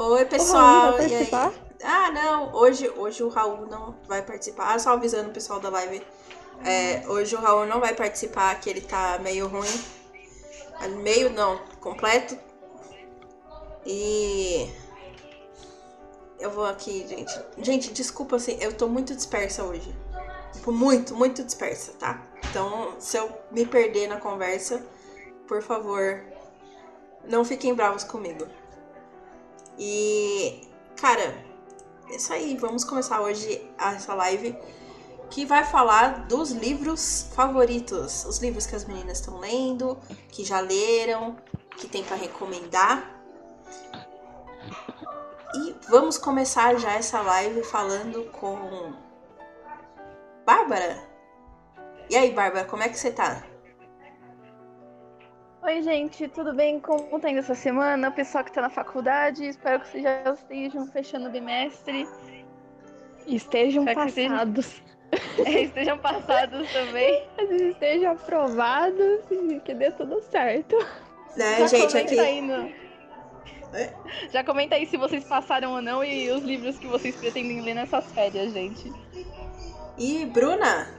Oi, pessoal. e aí? Ah, não. Hoje, hoje o Raul não vai participar. Ah, só avisando o pessoal da live. É, hoje o Raul não vai participar, que ele tá meio ruim. Meio não, completo. E eu vou aqui, gente. Gente, desculpa assim, eu tô muito dispersa hoje. Tipo, muito, muito dispersa, tá? Então, se eu me perder na conversa, por favor, não fiquem bravos comigo. E, cara, é isso aí. Vamos começar hoje essa live que vai falar dos livros favoritos, os livros que as meninas estão lendo, que já leram, que tem para recomendar. E vamos começar já essa live falando com Bárbara. E aí, Bárbara, como é que você tá? Oi, gente, tudo bem? Como tá indo essa semana? Pessoal que tá na faculdade, espero que vocês já estejam fechando o bimestre. Estejam espero passados. É, estejam passados também. estejam aprovados e que dê tudo certo. Né, já gente, aqui. Aí no... é? Já comenta aí se vocês passaram ou não e os livros que vocês pretendem ler nessas férias, gente. E Bruna?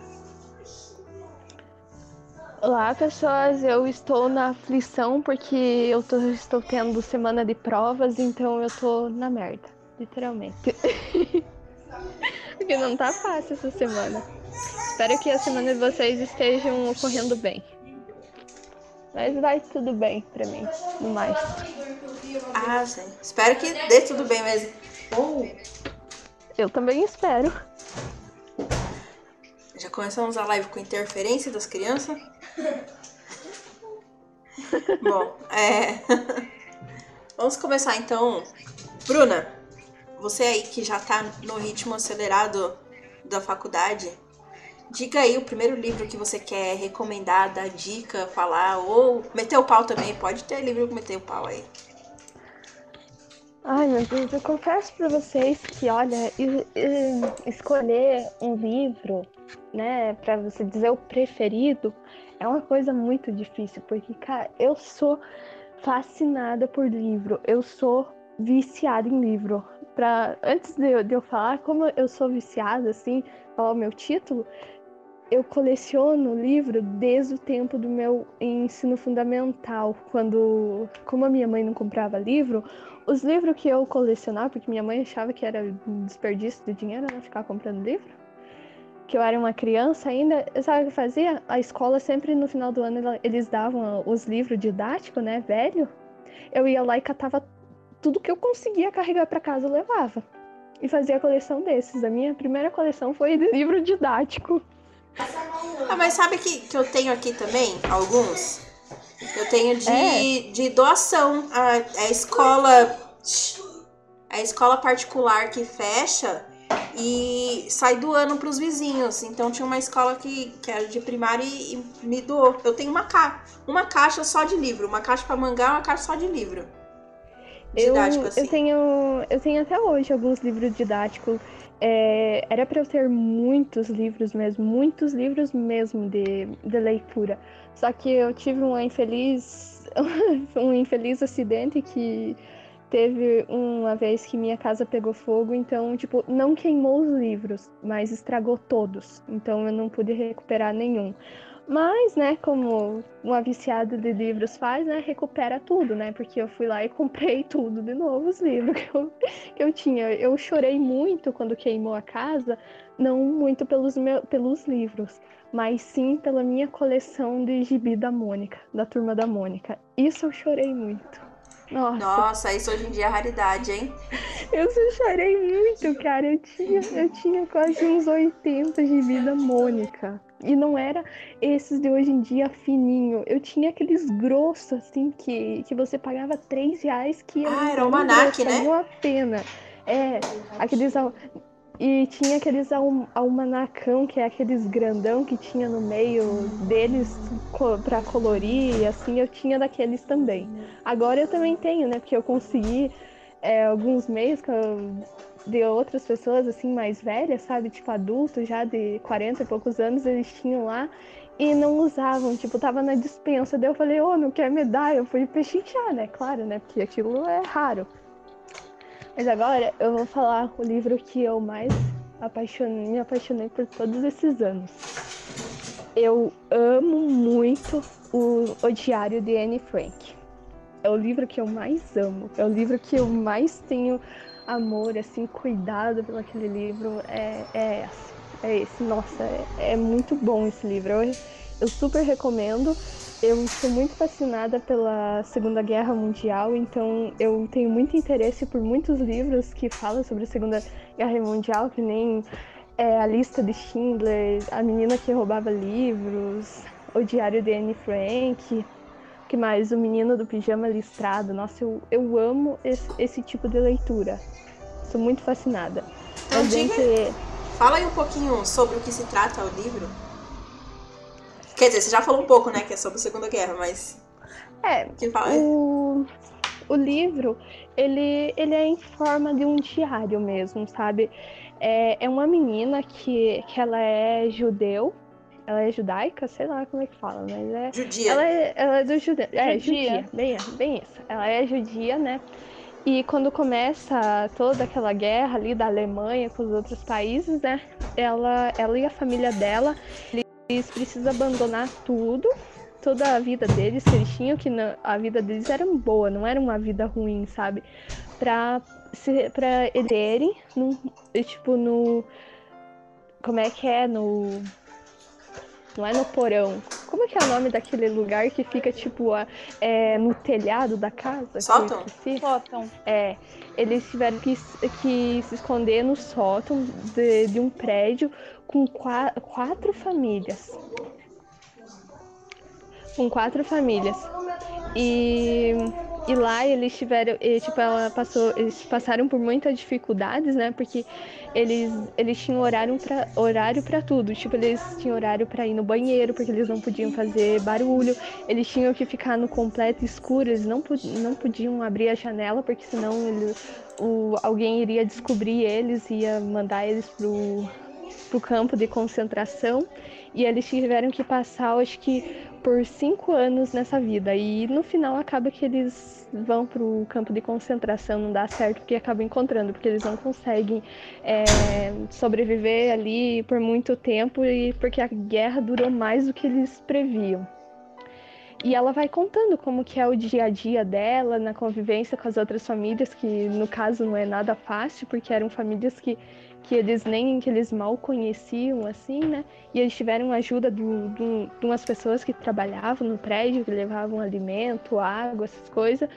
Olá, pessoas. Eu estou na aflição porque eu tô, estou tendo semana de provas, então eu tô na merda, literalmente. porque não tá fácil essa semana. Espero que a semana de vocês estejam ocorrendo bem. Mas vai tudo bem pra mim, no mais. Ah, sim. Espero que dê tudo bem mesmo. Oh. Eu também espero. Já começamos a live com interferência das crianças? Bom, é. Vamos começar então. Bruna, você aí que já tá no ritmo acelerado da faculdade, diga aí o primeiro livro que você quer recomendar, dar dica, falar, ou meter o pau também. Pode ter livro que meter o pau aí. Ai, meu Deus, eu confesso para vocês que, olha, escolher um livro né, para você dizer o preferido, é uma coisa muito difícil, porque, cara, eu sou fascinada por livro, eu sou viciada em livro. Pra, antes de eu, de eu falar como eu sou viciada, assim, falar o meu título, eu coleciono livro desde o tempo do meu ensino fundamental, quando, como a minha mãe não comprava livro, os livros que eu colecionava, porque minha mãe achava que era um desperdício de dinheiro, ela ficar comprando livro, que eu era uma criança ainda, sabe o que fazia? A escola sempre no final do ano eles davam os livros didáticos, né, velho. Eu ia lá e catava tudo que eu conseguia carregar para casa, eu levava. E fazia a coleção desses. A minha primeira coleção foi de livro didático. Ah, mas sabe que, que eu tenho aqui também alguns? Eu tenho de, é. de doação. A, a escola. A escola particular que fecha e sai doando para os vizinhos. Então tinha uma escola que, que era de primária e, e me doou. Eu tenho uma, ca uma caixa só de livro, uma caixa para mangá, uma caixa só de livro. Didático, eu, assim. eu tenho eu tenho até hoje alguns livros didáticos. É, era para eu ter muitos livros mesmo, muitos livros mesmo de, de leitura. Só que eu tive um infeliz um infeliz acidente que Teve uma vez que minha casa pegou fogo, então, tipo, não queimou os livros, mas estragou todos. Então eu não pude recuperar nenhum. Mas, né, como uma viciada de livros faz, né, recupera tudo, né? Porque eu fui lá e comprei tudo de novo, os livros que eu, que eu tinha. Eu chorei muito quando queimou a casa, não muito pelos, meu, pelos livros, mas sim pela minha coleção de gibi da Mônica, da turma da Mônica. Isso eu chorei muito. Nossa. Nossa, isso hoje em dia é raridade, hein? Eu chorei muito, cara. Eu tinha, eu tinha quase uns 80 de vida Mônica. E não era esses de hoje em dia fininho. Eu tinha aqueles grossos, assim, que, que você pagava 3 reais que ah, era o Manac, né? Não a pena. É, aqueles e tinha aqueles almanacão, que é aqueles grandão que tinha no meio deles para colorir, assim, eu tinha daqueles também. Agora eu também tenho, né? Porque eu consegui é, alguns meios de outras pessoas, assim, mais velhas, sabe? Tipo, adultos já de 40 e poucos anos, eles tinham lá e não usavam, tipo, tava na dispensa. Daí eu falei, ô, oh, não quer me dar? Eu fui pechinchar, né? Claro, né? Porque aquilo é raro. Mas agora eu vou falar o livro que eu mais apaixonei, me apaixonei por todos esses anos. Eu amo muito o, o Diário de Anne Frank. É o livro que eu mais amo. É o livro que eu mais tenho amor, assim, cuidado pelo aquele livro. É, é esse. É esse. Nossa, é, é muito bom esse livro. Eu, eu super recomendo. Eu sou muito fascinada pela Segunda Guerra Mundial, então eu tenho muito interesse por muitos livros que falam sobre a Segunda Guerra Mundial, que nem é, a lista de Schindler, a menina que roubava livros, o Diário de Anne Frank, que mais? O Menino do Pijama Listrado. Nossa, eu, eu amo esse, esse tipo de leitura. Sou muito fascinada. Então, diga, gente... Fala aí um pouquinho sobre o que se trata o livro. Quer dizer, você já falou um pouco, né, que é sobre a Segunda Guerra, mas. É. O, o livro, ele, ele é em forma de um diário mesmo, sabe? É, é uma menina que, que ela é judeu. Ela é judaica, sei lá como é que fala, mas é. Judia. Ela é, ela é do judeu. É, judia. Bem, bem isso. Ela é judia, né? E quando começa toda aquela guerra ali da Alemanha com os outros países, né? Ela, ela e a família dela, eles precisam abandonar tudo, toda a vida deles, que eles tinham, que a vida deles era boa, não era uma vida ruim, sabe? Pra, se, pra eles no, tipo, no. Como é que é? No. Não é no porão. Como é que é o nome daquele lugar que fica, tipo, a, é, no telhado da casa? Sótão? Sótão. É. Eles tiveram que, que se esconder no sótão de, de um prédio com quatro, quatro famílias. Com quatro famílias. E, e lá eles tiveram, e, tipo, ela passou, eles passaram por muitas dificuldades, né? Porque eles, eles tinham horário para horário para tudo. Tipo, eles tinham horário para ir no banheiro, porque eles não podiam fazer barulho. Eles tinham que ficar no completo escuro, eles não, não podiam abrir a janela, porque senão ele, o, alguém iria descobrir eles, ia mandar eles pro para o campo de concentração e eles tiveram que passar, acho que, por cinco anos nessa vida. E no final acaba que eles vão para o campo de concentração, não dá certo porque acabam encontrando, porque eles não conseguem é, sobreviver ali por muito tempo e porque a guerra durou mais do que eles previam. E ela vai contando como que é o dia a dia dela na convivência com as outras famílias, que no caso não é nada fácil, porque eram famílias que que eles nem que eles mal conheciam assim, né? E eles tiveram ajuda do, do, de umas pessoas que trabalhavam no prédio, que levavam alimento, água, essas coisas.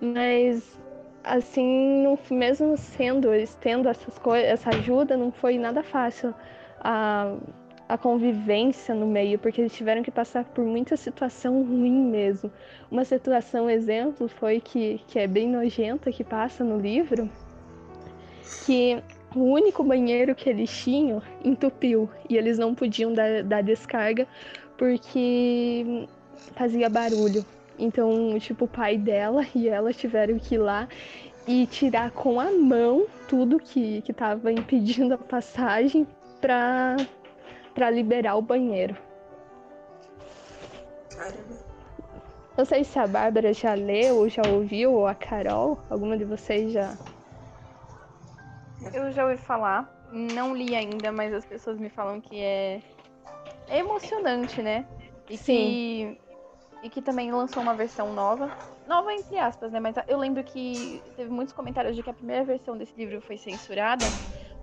Mas assim, não, mesmo sendo eles tendo essas coisas, essa ajuda, não foi nada fácil a, a convivência no meio, porque eles tiveram que passar por muita situação ruim mesmo. Uma situação exemplo foi que, que é bem nojenta que passa no livro, que o único banheiro que eles tinham entupiu e eles não podiam dar, dar descarga porque fazia barulho. Então, tipo, o pai dela e ela tiveram que ir lá e tirar com a mão tudo que, que tava impedindo a passagem para liberar o banheiro. Caramba. Não sei se a Bárbara já leu já ouviu, ou a Carol, alguma de vocês já eu já ouvi falar, não li ainda, mas as pessoas me falam que é, é emocionante, né? E Sim. que e que também lançou uma versão nova. Nova entre aspas, né? Mas eu lembro que teve muitos comentários de que a primeira versão desse livro foi censurada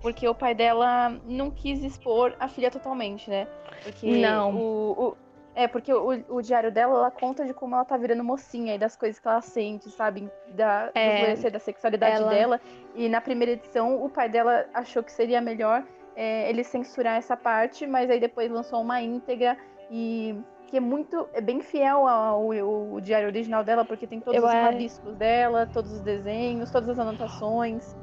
porque o pai dela não quis expor a filha totalmente, né? Porque não. O, é, porque o, o diário dela, ela conta de como ela tá virando mocinha e das coisas que ela sente, sabe? Da, é, do da sexualidade ela... dela. E na primeira edição, o pai dela achou que seria melhor é, ele censurar essa parte, mas aí depois lançou uma íntegra e que é muito, é bem fiel ao, ao, ao diário original dela, porque tem todos Eu os é... rabiscos dela, todos os desenhos, todas as anotações.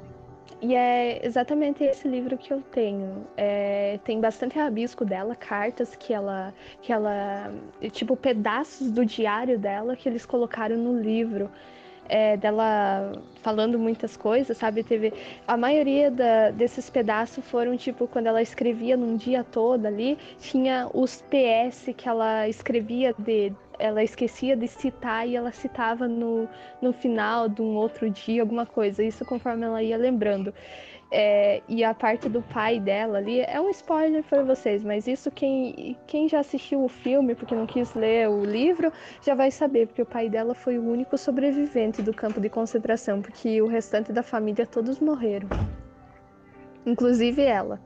E é exatamente esse livro que eu tenho. É, tem bastante rabisco dela, cartas que ela, que ela, tipo pedaços do diário dela que eles colocaram no livro. É, dela falando muitas coisas, sabe? Teve a maioria da, desses pedaços foram tipo quando ela escrevia num dia todo ali, tinha os PS que ela escrevia de ela esquecia de citar e ela citava no, no final de um outro dia alguma coisa, isso conforme ela ia lembrando. É, e a parte do pai dela ali é um spoiler para vocês, mas isso quem, quem já assistiu o filme, porque não quis ler o livro, já vai saber, porque o pai dela foi o único sobrevivente do campo de concentração, porque o restante da família todos morreram, inclusive ela.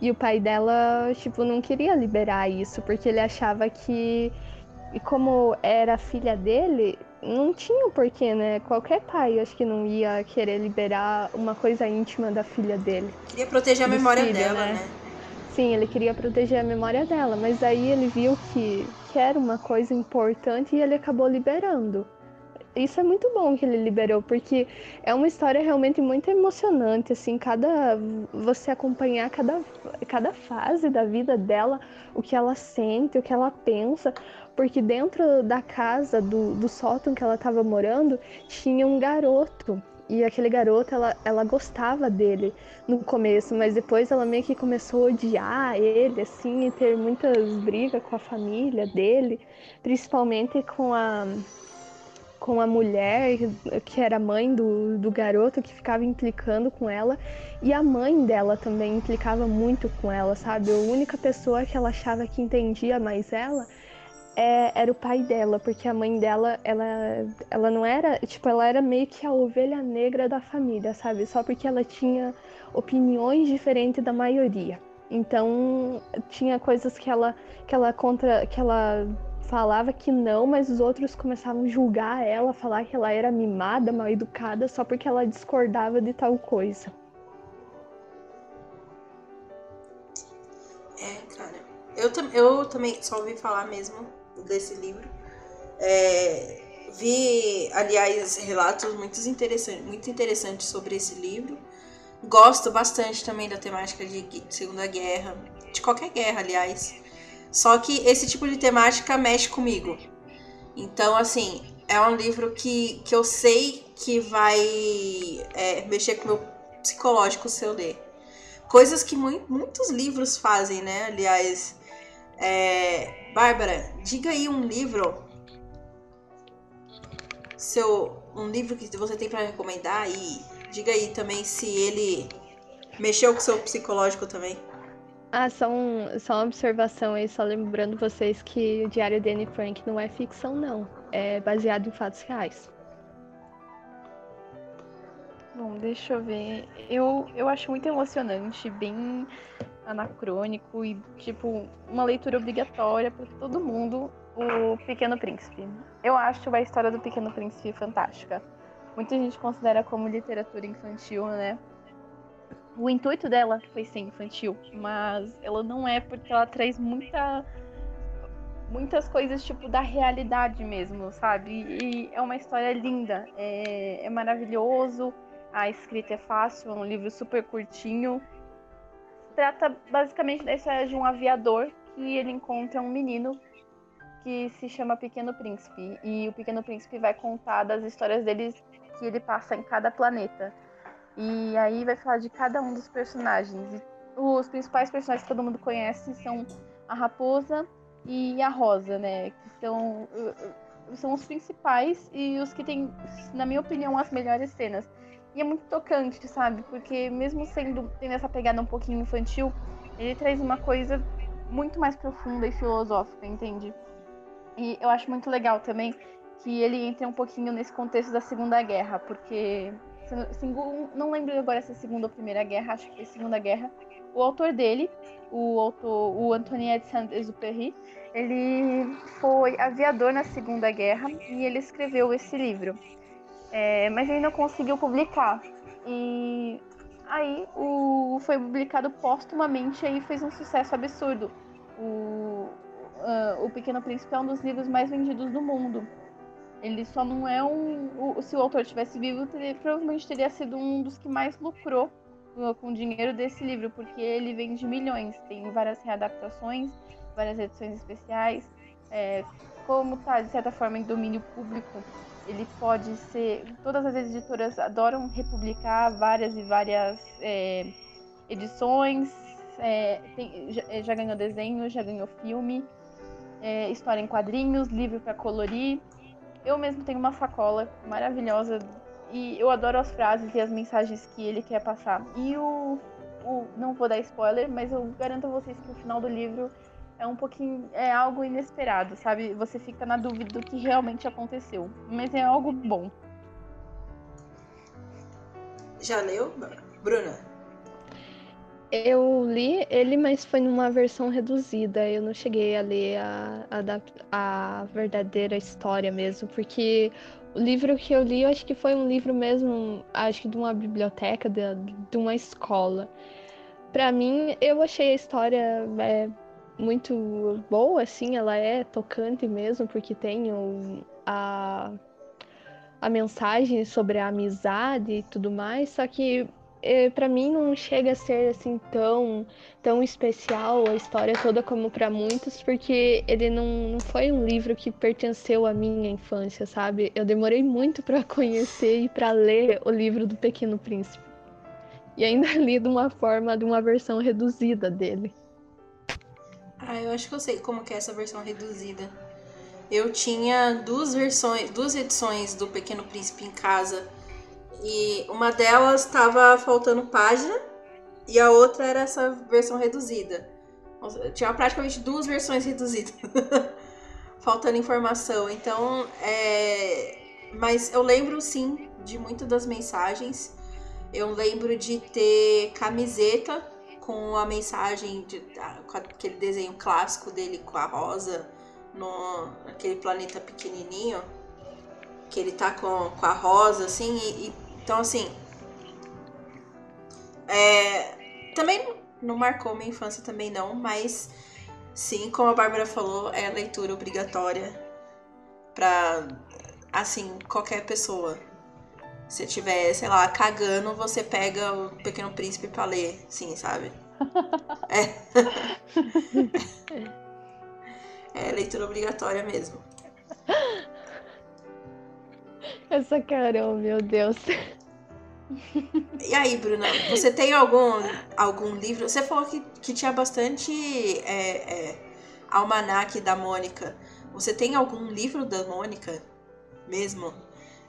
E o pai dela, tipo, não queria liberar isso, porque ele achava que, e como era filha dele, não tinha porquê, né? Qualquer pai acho que não ia querer liberar uma coisa íntima da filha dele. Queria proteger a memória filho, dela, né? né? Sim, ele queria proteger a memória dela, mas aí ele viu que, que era uma coisa importante e ele acabou liberando isso é muito bom que ele liberou, porque é uma história realmente muito emocionante, assim, cada você acompanhar cada, cada fase da vida dela, o que ela sente, o que ela pensa, porque dentro da casa do, do sótão que ela estava morando tinha um garoto e aquele garoto, ela, ela gostava dele no começo, mas depois ela meio que começou a odiar ele, assim, e ter muitas brigas com a família dele, principalmente com a, com a mulher que era mãe do, do garoto que ficava implicando com ela e a mãe dela também implicava muito com ela, sabe? A única pessoa que ela achava que entendia mais ela é, era o pai dela, porque a mãe dela, ela, ela não era, tipo, ela era meio que a ovelha negra da família, sabe? Só porque ela tinha opiniões diferentes da maioria. Então, tinha coisas que ela que ela contra que ela falava que não, mas os outros começavam a julgar ela, falar que ela era mimada, mal educada, só porque ela discordava de tal coisa. É, cara. Eu, eu também só ouvi falar mesmo desse livro. É, vi, aliás, relatos muito interessantes, muito interessantes sobre esse livro. Gosto bastante também da temática de Segunda Guerra, de qualquer guerra, aliás. Só que esse tipo de temática mexe comigo. Então, assim, é um livro que, que eu sei que vai é, mexer com o meu psicológico se eu ler. Coisas que mu muitos livros fazem, né? Aliás, é... Bárbara, diga aí um livro. Seu, um livro que você tem para recomendar e diga aí também se ele mexeu com o seu psicológico também. Ah, só, um, só uma observação aí, só lembrando vocês que o Diário de Anne Frank não é ficção, não. É baseado em fatos reais. Bom, deixa eu ver. Eu, eu acho muito emocionante, bem anacrônico e, tipo, uma leitura obrigatória para todo mundo, o Pequeno Príncipe. Eu acho a história do Pequeno Príncipe fantástica. Muita gente considera como literatura infantil, né? o intuito dela foi ser infantil, mas ela não é porque ela traz muita muitas coisas tipo da realidade mesmo, sabe? E é uma história linda, é, é maravilhoso, a escrita é fácil, é um livro super curtinho. Trata basicamente da história de um aviador que ele encontra um menino que se chama Pequeno Príncipe e o Pequeno Príncipe vai contar das histórias deles que ele passa em cada planeta. E aí vai falar de cada um dos personagens. E os principais personagens que todo mundo conhece são a Raposa e a Rosa, né? Que são, são os principais e os que têm, na minha opinião, as melhores cenas. E é muito tocante, sabe? Porque mesmo sendo tendo essa pegada um pouquinho infantil, ele traz uma coisa muito mais profunda e filosófica, entende? E eu acho muito legal também que ele entre um pouquinho nesse contexto da Segunda Guerra, porque não lembro agora se é Segunda ou Primeira Guerra, acho que é Segunda Guerra. O autor dele, o autor, o Antoine de Saint-Exupéry, ele foi aviador na Segunda Guerra e ele escreveu esse livro. É, mas ele não conseguiu publicar. E aí o, foi publicado póstumamente e fez um sucesso absurdo. O, uh, o Pequeno Príncipe é um dos livros mais vendidos do mundo. Ele só não é um. O, se o autor tivesse vivo, provavelmente teria sido um dos que mais lucrou com o dinheiro desse livro, porque ele vende milhões. Tem várias readaptações, várias edições especiais. É, como está, de certa forma, em domínio público, ele pode ser. Todas as editoras adoram republicar várias e várias é, edições. É, tem, já, já ganhou desenho, já ganhou filme. é, história em quadrinhos, livro para colorir. Eu mesmo tenho uma sacola maravilhosa e eu adoro as frases e as mensagens que ele quer passar. E o, o não vou dar spoiler, mas eu garanto a vocês que o final do livro é um pouquinho é algo inesperado, sabe? Você fica na dúvida do que realmente aconteceu, mas é algo bom. Já leu, Bruna? Eu li ele, mas foi numa versão reduzida. Eu não cheguei a ler a, a, a verdadeira história mesmo, porque o livro que eu li, eu acho que foi um livro mesmo, acho que de uma biblioteca, de, de uma escola. Para mim, eu achei a história é, muito boa, assim, ela é tocante mesmo, porque tem o, a, a mensagem sobre a amizade e tudo mais, só que é, para mim não chega a ser assim tão tão especial a história toda como para muitos, porque ele não, não foi um livro que pertenceu à minha infância, sabe? Eu demorei muito para conhecer e para ler o livro do Pequeno Príncipe. E ainda li de uma forma, de uma versão reduzida dele. Ah, eu acho que eu sei como que é essa versão reduzida. Eu tinha duas versões, duas edições do Pequeno Príncipe em casa e uma delas estava faltando página e a outra era essa versão reduzida. Tinha praticamente duas versões reduzidas. faltando informação. Então, é... mas eu lembro sim de muitas das mensagens. Eu lembro de ter camiseta com a mensagem, de, com aquele desenho clássico dele com a rosa no aquele planeta pequenininho. Que ele tá com, com a rosa, assim, e, e então, assim. É, também não marcou minha infância, também não, mas sim, como a Bárbara falou, é leitura obrigatória pra, assim, qualquer pessoa. Se tiver, sei lá, cagando, você pega o Pequeno Príncipe pra ler, sim, sabe? É. é leitura obrigatória mesmo. Essa Carol, meu Deus. E aí, Bruna, você tem algum, algum livro? Você falou que, que tinha bastante é, é, almanac da Mônica. Você tem algum livro da Mônica mesmo?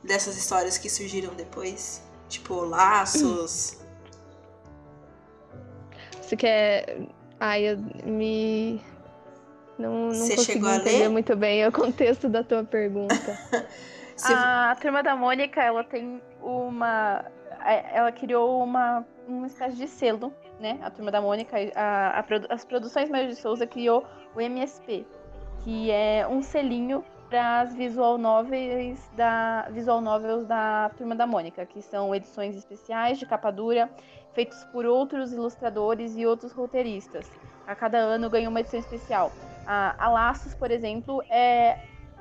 Dessas histórias que surgiram depois? Tipo, laços? Você quer. Ai, eu me. Não, não Você consegui entender ler? muito bem o contexto da tua pergunta. A turma da Mônica, ela tem uma é, ela criou uma, uma espécie de selo, né? A Turma da Mônica, a, a, as produções Mário de Souza criou o MSP, que é um selinho as visual novels da visual novels da Turma da Mônica, que são edições especiais de capa dura, feitos por outros ilustradores e outros roteiristas. A cada ano ganha uma edição especial. A, a Laços, por exemplo, é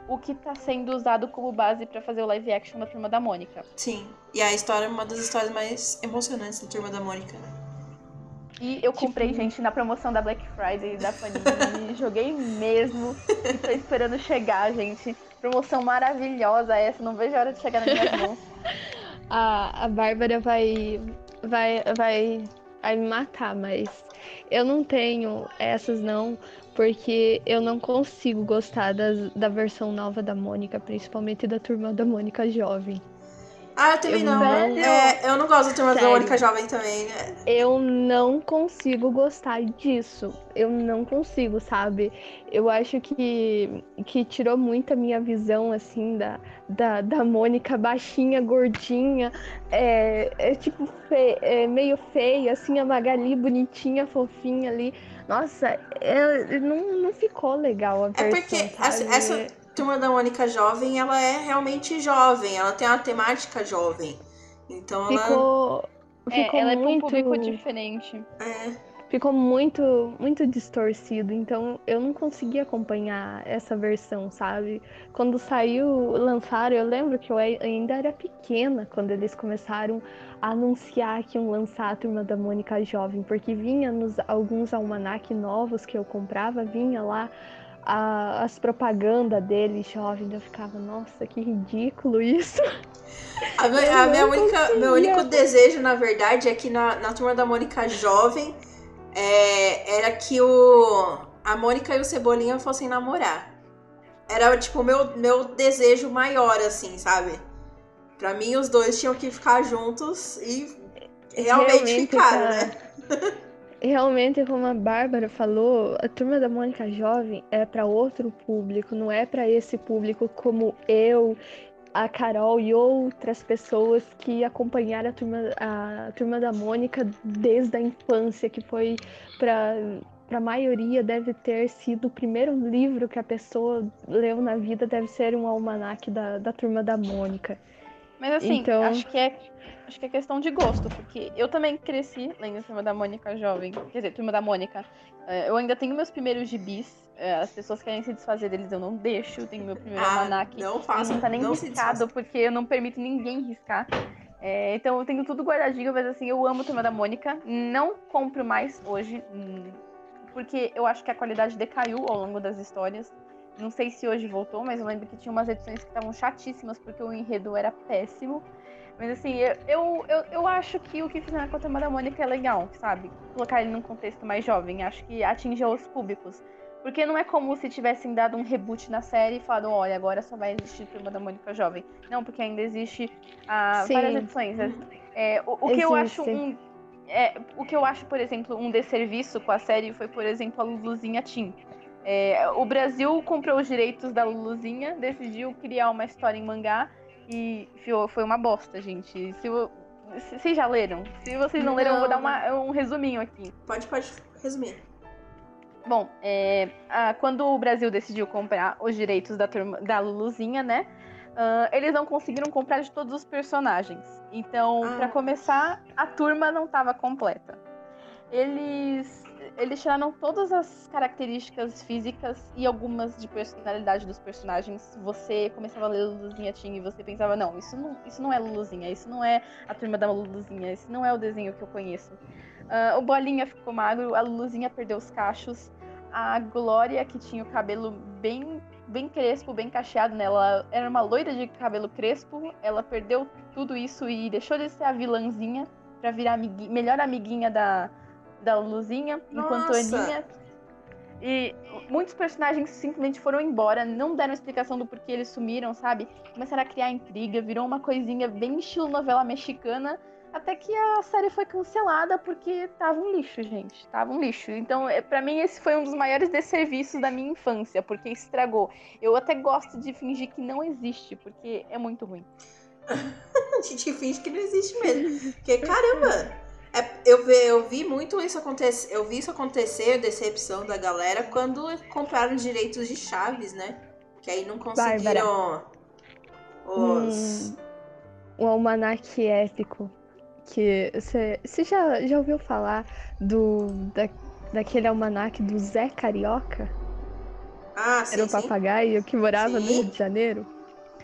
o que está sendo usado como base para fazer o live action da Turma da Mônica. Sim, e a história é uma das histórias mais emocionantes da Turma da Mônica. E eu comprei, tipo... gente, na promoção da Black Friday da Panini. joguei mesmo. E tô esperando chegar, gente. Promoção maravilhosa essa. Não vejo a hora de chegar nas minhas mãos. a, a Bárbara vai, vai, vai, vai me matar, mas eu não tenho essas não, porque eu não consigo gostar das, da versão nova da Mônica, principalmente da turma da Mônica jovem. Ah, eu também eu não. não é, eu não gosto da turma Sério. da Mônica jovem também. Né? Eu não consigo gostar disso. Eu não consigo, sabe? Eu acho que, que tirou muito a minha visão, assim, da, da, da Mônica baixinha, gordinha, é, é tipo fe, é meio feia, assim, a Magali bonitinha, fofinha ali. Nossa, é, não, não ficou legal a versão, É porque essa, essa, turma da Mônica jovem, ela é realmente jovem, ela tem uma temática jovem. Então ficou, ela. Ficou é, ela muito... é um público diferente. É. Ficou muito, muito distorcido, então eu não consegui acompanhar essa versão, sabe? Quando saiu, lançaram, eu lembro que eu ainda era pequena quando eles começaram anunciar que iam lançar a Turma da Mônica Jovem, porque vinha nos alguns almanac novos que eu comprava, vinha lá a, as propagandas dele jovem, eu ficava, nossa, que ridículo isso. A, a minha única, meu único desejo, na verdade, é que na, na Turma da Mônica Jovem é, era que o a Mônica e o Cebolinha fossem namorar. Era, tipo, o meu, meu desejo maior, assim, sabe? Pra mim, os dois tinham que ficar juntos e realmente, realmente ficaram, tá... né? Realmente, como a Bárbara falou, a turma da Mônica Jovem é para outro público, não é para esse público como eu, a Carol e outras pessoas que acompanharam a turma, a turma da Mônica desde a infância, que foi para para a maioria deve ter sido o primeiro livro que a pessoa leu na vida, deve ser um almanaque da, da turma da Mônica. Mas assim, então... acho que é acho que é questão de gosto, porque eu também cresci lendo Turma da Mônica jovem. Quer dizer, Turma da Mônica. É, eu ainda tenho meus primeiros gibis. É, as pessoas querem se desfazer deles, eu não deixo. Eu tenho meu primeiro ah, almanac. Não faço. Não tá nem não riscado, porque eu não permito ninguém riscar. É, então eu tenho tudo guardadinho, mas assim, eu amo Turma da Mônica. Não compro mais hoje, hum, porque eu acho que a qualidade decaiu ao longo das histórias. Não sei se hoje voltou, mas eu lembro que tinha umas edições que estavam chatíssimas porque o enredo era péssimo. Mas assim, eu, eu, eu, eu, acho que o que fizeram com a Turma da Mônica é legal, sabe? Colocar ele num contexto mais jovem. Acho que atinge os públicos. Porque não é como se tivessem dado um reboot na série e falado, olha, agora só vai existir Turma da Mônica Jovem. Não, porque ainda existe ah, várias edições. É, o, o que eu acho um. É, o que eu acho, por exemplo, um desserviço com a série foi, por exemplo, a Luluzinha Tim. É, o Brasil comprou os direitos da Luluzinha, decidiu criar uma história em mangá e foi uma bosta, gente. Se, vocês já leram? Se vocês não, não. leram, eu vou dar uma, um resuminho aqui. Pode, pode resumir. Bom, é, a, quando o Brasil decidiu comprar os direitos da, turma, da Luluzinha, né? Uh, eles não conseguiram comprar de todos os personagens. Então, ah. para começar, a turma não estava completa. Eles eles tiraram todas as características físicas e algumas de personalidade dos personagens. Você começava a ler Luluzinha Tim e você pensava, não, isso não, isso não é Luluzinha, isso não é a turma da Luluzinha, isso não é o desenho que eu conheço. Uh, o Bolinha ficou magro, a Luluzinha perdeu os cachos, a Glória, que tinha o cabelo bem bem crespo, bem cacheado nela. Era uma loira de cabelo crespo. Ela perdeu tudo isso e deixou de ser a vilãzinha para virar amigui melhor amiguinha da, da Luzinha, enquanto Aninha. E muitos personagens simplesmente foram embora, não deram explicação do porquê eles sumiram, sabe? Começaram a criar intriga, virou uma coisinha bem estilo novela mexicana. Até que a série foi cancelada porque tava um lixo, gente. Tava um lixo. Então, é, para mim, esse foi um dos maiores desserviços da minha infância, porque estragou. Eu até gosto de fingir que não existe, porque é muito ruim. a gente finge que não existe mesmo. Porque, caramba! É, eu, vi, eu vi muito isso acontecer. Eu vi isso acontecer, decepção da galera, quando compraram direitos de chaves, né? Que aí não conseguiram os. Um, um almanac épico. Que você já, já ouviu falar do da, daquele almanac do Zé Carioca? Ah, sim. Era um papagaio que morava sim. no Rio de Janeiro.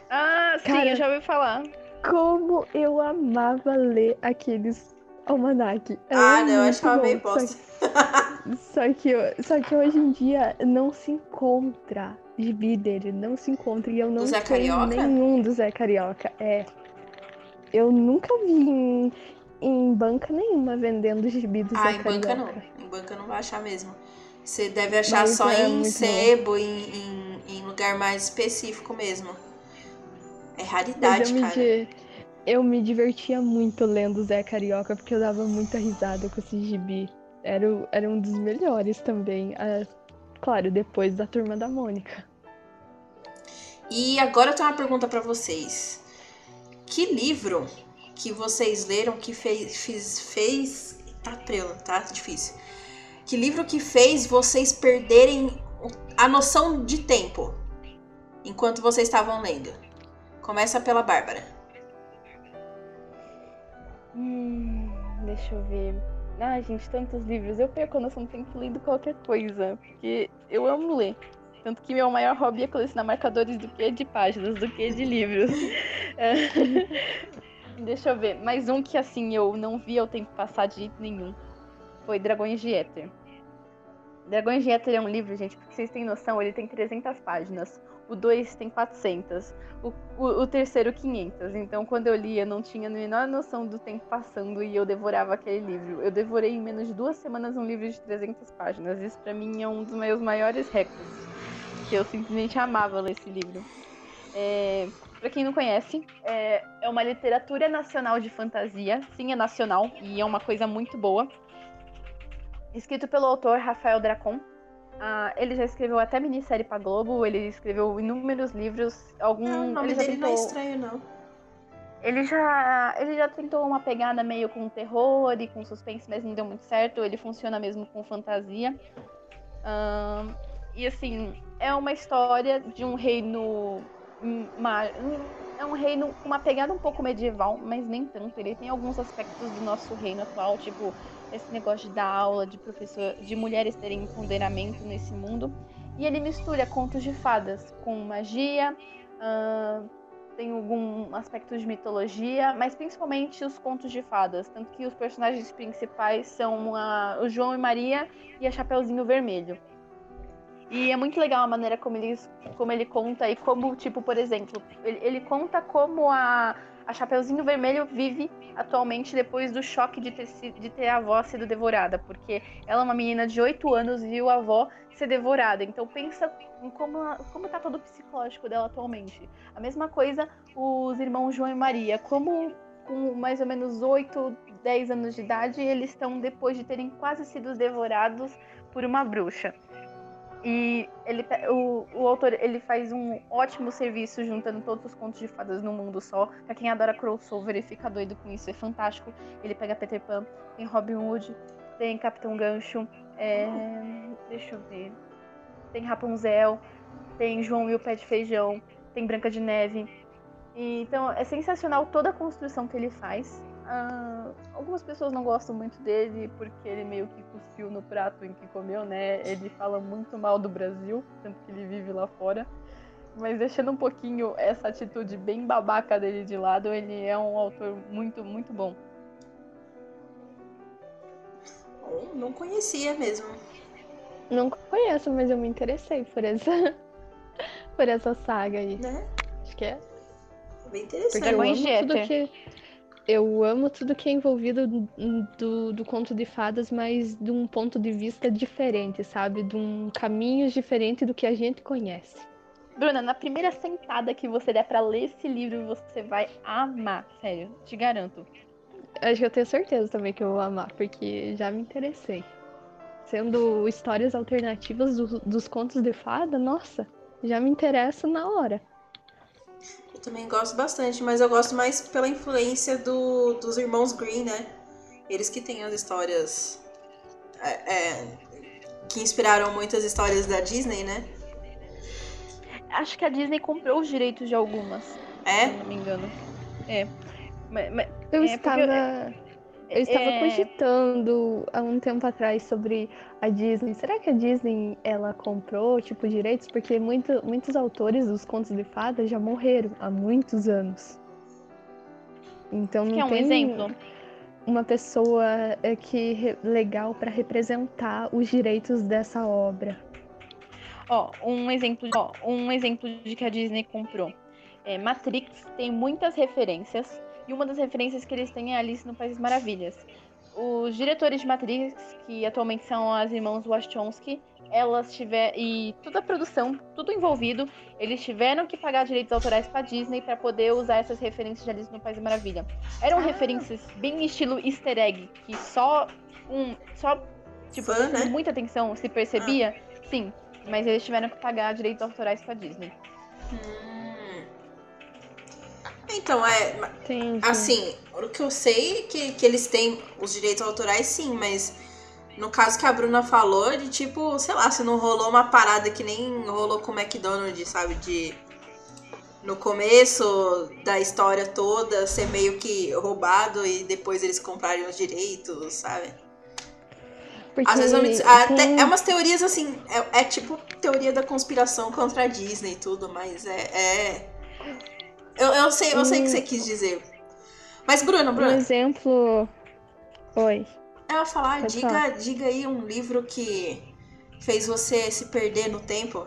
Ah, sim, Cara, eu já ouvi falar. Como eu amava ler aqueles almanac. É ah, não, eu achava bem posto. Só que, só que hoje em dia não se encontra gibi dele, não se encontra. E eu não tenho nenhum do Zé Carioca. É. Eu nunca vi em, em banca nenhuma vendendo gibi do ah, Zé Carioca. Ah, em banca não. Em banca não vai achar mesmo. Você deve achar Mas só é em sebo, em, em, em, lugar mais específico mesmo. É raridade, cara. Me eu me divertia muito lendo Zé Carioca, porque eu dava muita risada com esse gibi. Era, era um dos melhores também. Claro, depois da Turma da Mônica. E agora eu tenho uma pergunta para vocês. Que livro que vocês leram que fez. fez, fez tá prelo, tá difícil. Que livro que fez vocês perderem a noção de tempo enquanto vocês estavam lendo? Começa pela Bárbara. Hum, deixa eu ver. Ah, gente, tantos livros. Eu perco a noção do tempo lendo qualquer coisa. Porque eu amo ler. Tanto que meu maior hobby é colecionar marcadores do que de páginas, do que de livros. Deixa eu ver. Mais um que assim eu não via o tempo passar de jeito nenhum. Foi Dragões de Éter. Dragões de Éter é um livro, gente, porque vocês têm noção, ele tem 300 páginas. O 2 tem 400, o, o, o, terceiro 500. Então, quando eu lia, não tinha a menor noção do tempo passando e eu devorava aquele livro. Eu devorei em menos de duas semanas um livro de 300 páginas. Isso para mim é um dos meus maiores recordes, que eu simplesmente amava ler esse livro. É, para quem não conhece, é, é uma literatura nacional de fantasia. Sim, é nacional e é uma coisa muito boa. Escrito pelo autor Rafael Dracon, ah, ele já escreveu até minissérie pra Globo, ele escreveu inúmeros livros. Algum, não, o nome dele tentou... não é estranho, não. Ele já, ele já tentou uma pegada meio com terror e com suspense, mas não deu muito certo. Ele funciona mesmo com fantasia. e assim, é uma história de um reino. É um reino com uma pegada um pouco medieval, mas nem tanto. Ele tem alguns aspectos do nosso reino atual, tipo esse negócio de dar aula, de professor, de mulheres terem empoderamento nesse mundo. E ele mistura contos de fadas com magia, uh, tem algum aspecto de mitologia, mas principalmente os contos de fadas. Tanto que os personagens principais são a, o João e Maria e a Chapeuzinho Vermelho. E é muito legal a maneira como ele, como ele conta e como, tipo, por exemplo, ele, ele conta como a, a Chapeuzinho Vermelho vive atualmente depois do choque de ter, de ter a avó sido devorada, porque ela é uma menina de 8 anos e viu a avó ser devorada. Então pensa em como, como tá todo o psicológico dela atualmente. A mesma coisa os irmãos João e Maria, como com mais ou menos 8, 10 anos de idade, eles estão depois de terem quase sido devorados por uma bruxa. E ele, o, o autor ele faz um ótimo serviço juntando todos os contos de fadas no mundo só. Pra quem adora crossover e fica doido com isso, é fantástico. Ele pega Peter Pan, tem Robin Hood, tem Capitão Gancho, é, deixa eu ver. Tem Rapunzel, tem João e o Pé de Feijão, tem Branca de Neve. E, então é sensacional toda a construção que ele faz. Ah, algumas pessoas não gostam muito dele porque ele meio que cuspiu no prato em que comeu, né? Ele fala muito mal do Brasil, tanto que ele vive lá fora. Mas deixando um pouquinho essa atitude bem babaca dele de lado, ele é um autor muito, muito bom. Não conhecia mesmo. Não conheço, mas eu me interessei por essa, por essa saga aí. Né? Acho que é. Bem interessante. Porque eu amo tudo que eu amo tudo que é envolvido do, do conto de fadas, mas de um ponto de vista diferente, sabe? De um caminho diferente do que a gente conhece. Bruna, na primeira sentada que você der para ler esse livro, você vai amar, sério, te garanto. Acho que eu tenho certeza também que eu vou amar, porque já me interessei. Sendo histórias alternativas do, dos contos de fada, nossa, já me interessa na hora também gosto bastante, mas eu gosto mais pela influência do, dos irmãos Green, né? Eles que têm as histórias é, é, que inspiraram muitas histórias da Disney, né? Acho que a Disney comprou os direitos de algumas. É? Se não me engano. É. Mas, mas, eu é estava. Eu estava é... cogitando há um tempo atrás sobre a Disney. Será que a Disney ela comprou tipo direitos? Porque muito, muitos autores dos contos de fadas já morreram há muitos anos. Então não Quer um tem exemplo? uma pessoa é, que legal para representar os direitos dessa obra. Ó, um exemplo, ó, um exemplo de que a Disney comprou. É, Matrix tem muitas referências e uma das referências que eles têm é Alice no País Maravilhas. Os diretores de Matrix, que atualmente são as irmãs Wachowski, elas tiveram e toda a produção, tudo envolvido, eles tiveram que pagar direitos autorais para Disney para poder usar essas referências de Alice no País Maravilha. Eram ah. referências bem estilo Easter egg, que só um, só tipo, Fã, né? muita atenção se percebia. Ah. Sim, mas eles tiveram que pagar direitos autorais para Disney. Hum. Então, é. Assim, o que eu sei é que, que eles têm os direitos autorais, sim, mas no caso que a Bruna falou, de tipo, sei lá, se não rolou uma parada que nem rolou com o McDonald's, sabe? De. No começo da história toda ser meio que roubado e depois eles comprarem os direitos, sabe? Porque Às vezes eu até, é umas teorias assim, é, é, tipo teoria da conspiração contra a Disney e tudo, mas é, é eu, eu sei, eu sei o que você quis dizer. Mas, Bruno, Bruno. Um exemplo. Oi. Eu ia falar, diga, diga aí um livro que fez você se perder no tempo.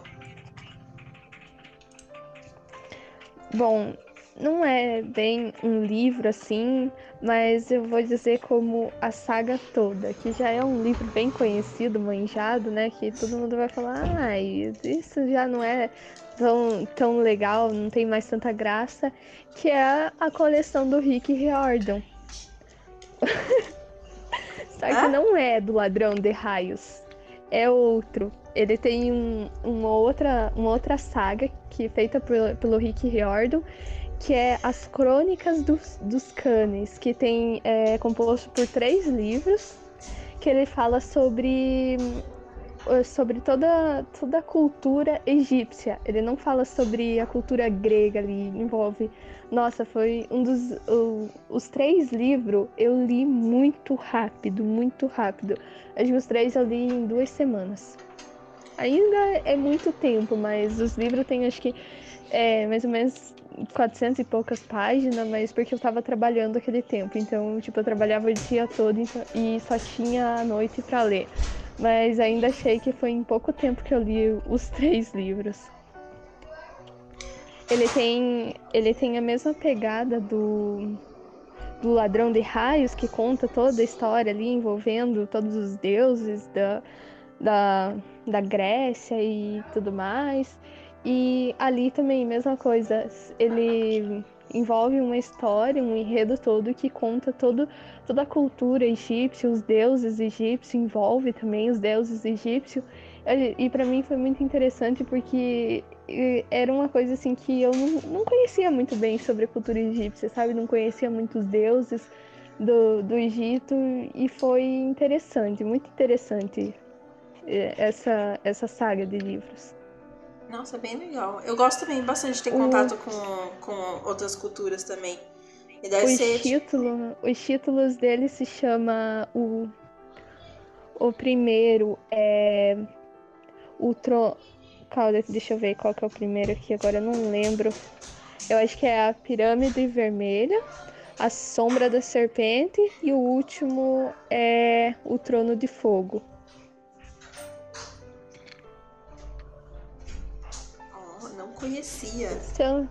bom, não é bem um livro assim, mas eu vou dizer como a saga toda, que já é um livro bem conhecido, manjado, né? Que todo mundo vai falar, ah, isso já não é tão, tão legal, não tem mais tanta graça, que é a coleção do Rick Riordan. Só que não é do Ladrão de Raios, é outro. Ele tem um, uma, outra, uma outra saga que é feita pelo, pelo Rick Riordan, que é As Crônicas dos, dos Canes, que tem é, composto por três livros, que ele fala sobre sobre toda, toda a cultura egípcia. Ele não fala sobre a cultura grega ali, envolve. Nossa, foi um dos. O, os três livros eu li muito rápido, muito rápido. Acho que os três eu li em duas semanas. Ainda é muito tempo, mas os livros têm acho que é, mais ou menos 400 e poucas páginas, mas porque eu tava trabalhando aquele tempo. Então, tipo, eu trabalhava o dia todo então, e só tinha a noite para ler. Mas ainda achei que foi em pouco tempo que eu li os três livros. Ele tem, ele tem a mesma pegada do, do Ladrão de Raios, que conta toda a história ali envolvendo todos os deuses da, da, da Grécia e tudo mais. E ali também, mesma coisa, ele envolve uma história, um enredo todo que conta todo, toda a cultura egípcia, os deuses egípcios, envolve também os deuses egípcios. E para mim foi muito interessante porque era uma coisa assim que eu não, não conhecia muito bem sobre a cultura egípcia, sabe? Não conhecia muitos deuses do, do Egito e foi interessante, muito interessante eh, essa, essa saga de livros. Nossa, bem legal. Eu gosto também bastante de ter contato o... com, com outras culturas também. E deve o ser. Título, os títulos dele se chama o. O primeiro é. O tro... Calma, deixa eu ver qual que é o primeiro aqui, agora eu não lembro. Eu acho que é a Pirâmide Vermelha, a Sombra da Serpente e o último é o Trono de Fogo. Conhecia. Se eu,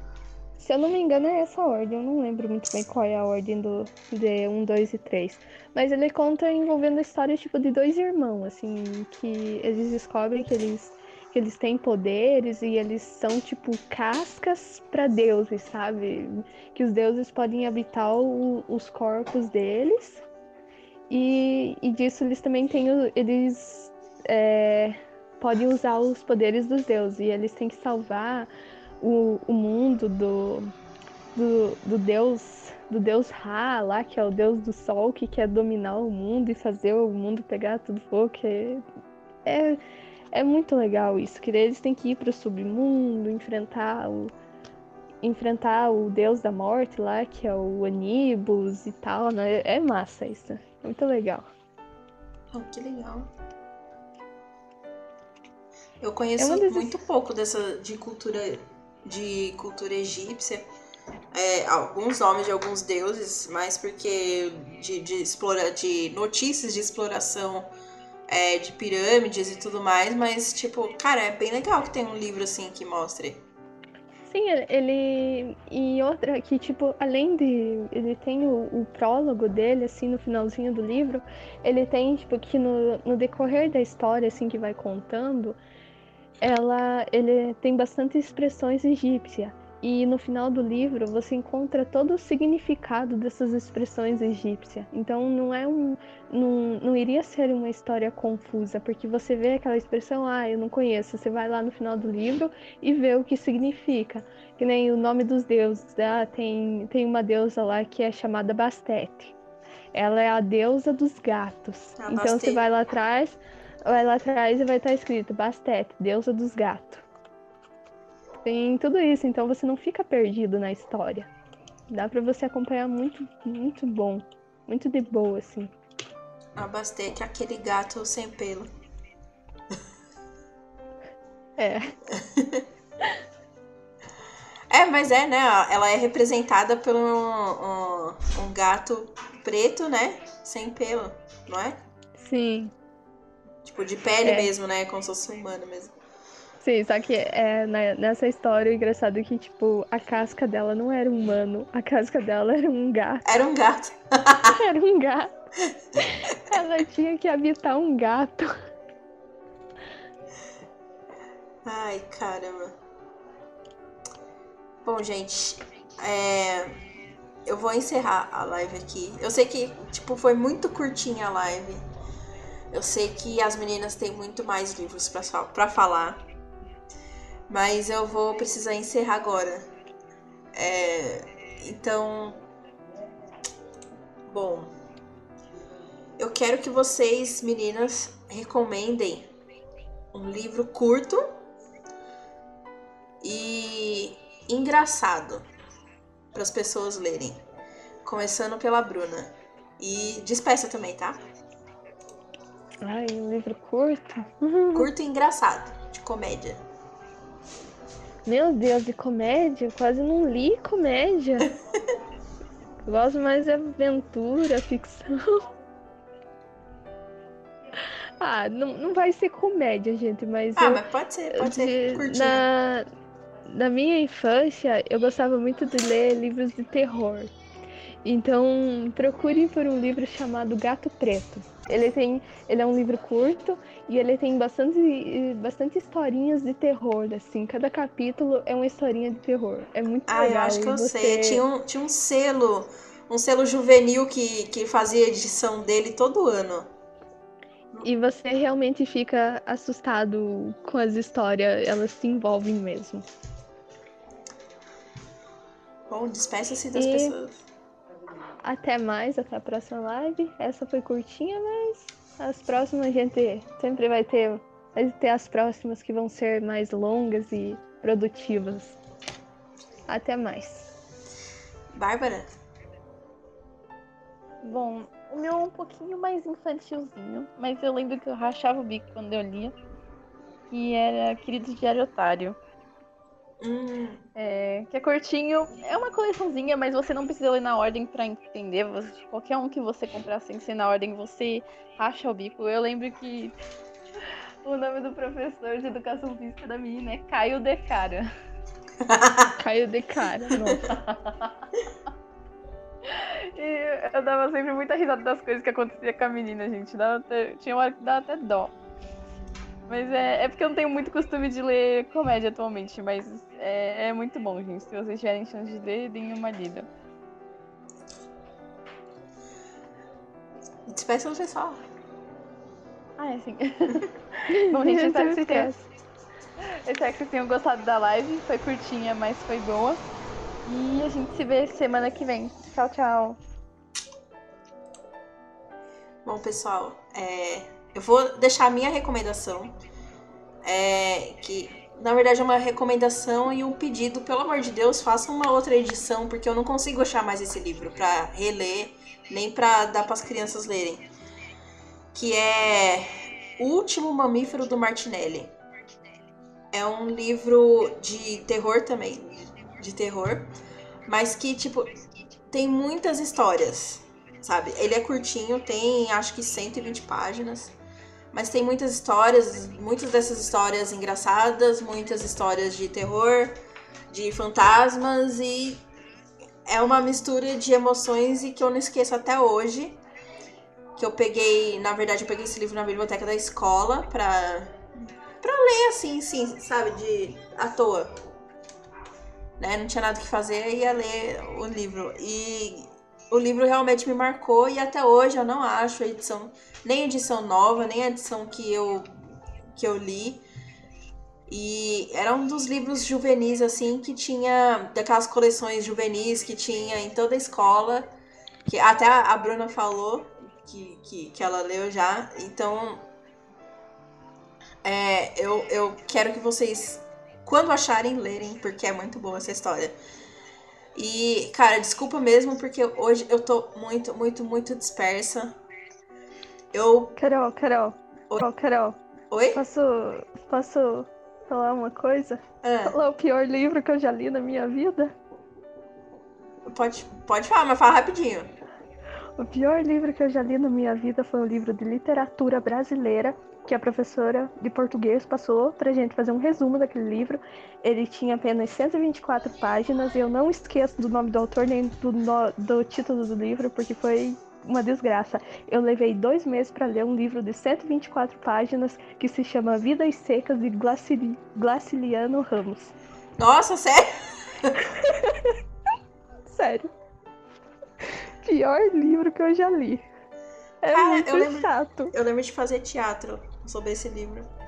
se eu não me engano, é essa ordem. Eu não lembro muito bem qual é a ordem do de 1, 2 e 3. Mas ele conta envolvendo a história tipo, de dois irmãos, assim, que eles descobrem que eles, que eles têm poderes e eles são, tipo, cascas para deuses, sabe? Que os deuses podem habitar o, os corpos deles. E, e disso eles também têm. Eles. É, podem usar os poderes dos deuses. E eles têm que salvar o, o mundo do, do, do deus do deus Ra lá, que é o deus do sol, que quer dominar o mundo e fazer o mundo pegar tudo fogo. Que é, é muito legal isso, que eles têm que ir para o submundo, enfrentar o enfrentar o deus da morte lá, que é o Anibus e tal, né? É massa isso. É muito legal. Oh, que legal. Eu conheço é muito pouco dessa de cultura de cultura egípcia. É, alguns nomes de alguns deuses, mas porque de, de, explora, de notícias de exploração é, de pirâmides e tudo mais, mas tipo, cara, é bem legal que tem um livro assim que mostre. Sim, ele. E outra, que tipo, além de. Ele tem o, o, prólogo dele, assim, no finalzinho do livro, ele tem, tipo, que no, no decorrer da história, assim, que vai contando, ela ele tem bastante expressões egípcias e no final do livro você encontra todo o significado dessas expressões egípcias. Então não é um não, não iria ser uma história confusa, porque você vê aquela expressão, ah, eu não conheço, você vai lá no final do livro e vê o que significa. Que nem o nome dos deuses, ah, tem tem uma deusa lá que é chamada Bastete. Ela é a deusa dos gatos. Ah, então você vai lá atrás, vai lá atrás e vai estar escrito Bastet, deusa dos gatos. Tem tudo isso, então você não fica perdido na história. Dá para você acompanhar muito, muito bom. Muito de boa, assim. A Bastet é aquele gato sem pelo. É. é, mas é, né? Ela é representada por um, um, um gato preto, né? Sem pelo, não é? Sim. Tipo, de pele é. mesmo, né? Como se fosse humano mesmo. Sim, só que é, nessa história o engraçado é que, tipo, a casca dela não era um humano, a casca dela era um gato. Era um gato. era um gato. Ela tinha que habitar um gato. Ai, caramba. Bom, gente, é... eu vou encerrar a live aqui. Eu sei que, tipo, foi muito curtinha a live. Eu sei que as meninas têm muito mais livros para falar. Mas eu vou precisar encerrar agora. É, então. Bom. Eu quero que vocês, meninas, recomendem um livro curto e engraçado para as pessoas lerem. Começando pela Bruna. E despeça também, tá? Ai, um livro curto? Curto e engraçado, de comédia. Meu Deus, de comédia? Eu quase não li comédia. Gosto mais de aventura, ficção. Ah, não, não vai ser comédia, gente, mas. Ah, eu, mas pode ser, pode ser. De, na, na minha infância, eu gostava muito de ler livros de terror. Então, procure por um livro chamado Gato Preto. Ele tem, ele é um livro curto e ele tem bastante, bastante historinhas de terror, assim. Cada capítulo é uma historinha de terror. É muito ah, legal. Ah, eu acho que eu você... sei. Tinha um, tinha um selo, um selo juvenil que, que fazia edição dele todo ano. E você realmente fica assustado com as histórias, elas se envolvem mesmo. Bom, despeça-se das e... pessoas. Até mais, até a próxima live. Essa foi curtinha, mas as próximas a gente sempre vai ter, vai ter as próximas que vão ser mais longas e produtivas. Até mais. Bárbara? Bom, o meu é um pouquinho mais infantilzinho, mas eu lembro que eu rachava o bico quando eu lia. E era Querido Diário Otário. Hum. É, que é curtinho. É uma coleçãozinha, mas você não precisa ler na ordem para entender. Você, qualquer um que você comprar sem ser na ordem, você racha o bico. Eu lembro que o nome do professor de educação física da menina é Caio de Cara. Caio de Cara, E eu dava sempre muita risada das coisas que acontecia com a menina, gente. Dava até, tinha uma hora que dava até dó. Mas é, é porque eu não tenho muito costume de ler comédia atualmente, mas é, é muito bom, gente. Se vocês tiverem chance de ler, deem uma lida. Despeça o pessoal. Ah, é sim. bom, gente, eu espero que vocês tenham, espero que vocês tenham gostado da live. Foi curtinha, mas foi boa. E a gente se vê semana que vem. Tchau, tchau. Bom, pessoal, é, eu vou deixar a minha recomendação, é, que na verdade é uma recomendação e um pedido, pelo amor de Deus, faça uma outra edição, porque eu não consigo achar mais esse livro para reler, nem para dar para as crianças lerem. Que é O Último Mamífero do Martinelli. É um livro de terror também, de terror, mas que tipo tem muitas histórias, sabe? Ele é curtinho, tem acho que 120 páginas. Mas tem muitas histórias, muitas dessas histórias engraçadas, muitas histórias de terror, de fantasmas e é uma mistura de emoções e que eu não esqueço até hoje. Que eu peguei, na verdade, eu peguei esse livro na biblioteca da escola pra, pra ler assim, sim, sabe, de à toa. Né? Não tinha nada que fazer, ia ler o livro. E o livro realmente me marcou e até hoje eu não acho a edição nem edição nova, nem a edição que eu, que eu li. E era um dos livros juvenis, assim, que tinha. Daquelas coleções juvenis que tinha em toda a escola. Que até a Bruna falou que, que, que ela leu já. Então. É, eu, eu quero que vocês, quando acharem, lerem, porque é muito boa essa história. E, cara, desculpa mesmo, porque hoje eu tô muito, muito, muito dispersa. Eu. Carol, Carol. Oi? Carol, Carol. Oi? Posso, posso falar uma coisa? Ah. Falar o pior livro que eu já li na minha vida? Pode, pode falar, mas fala rapidinho. O pior livro que eu já li na minha vida foi um livro de literatura brasileira que a professora de português passou pra gente fazer um resumo daquele livro. Ele tinha apenas 124 páginas e eu não esqueço do nome do autor nem do, no, do título do livro, porque foi uma desgraça. Eu levei dois meses para ler um livro de 124 páginas que se chama Vidas Secas de Glacili, Glaciliano Ramos. Nossa, sério? sério. Pior livro que eu já li. É Cara, muito eu lembro, chato. Eu lembro de fazer teatro sobre esse livro.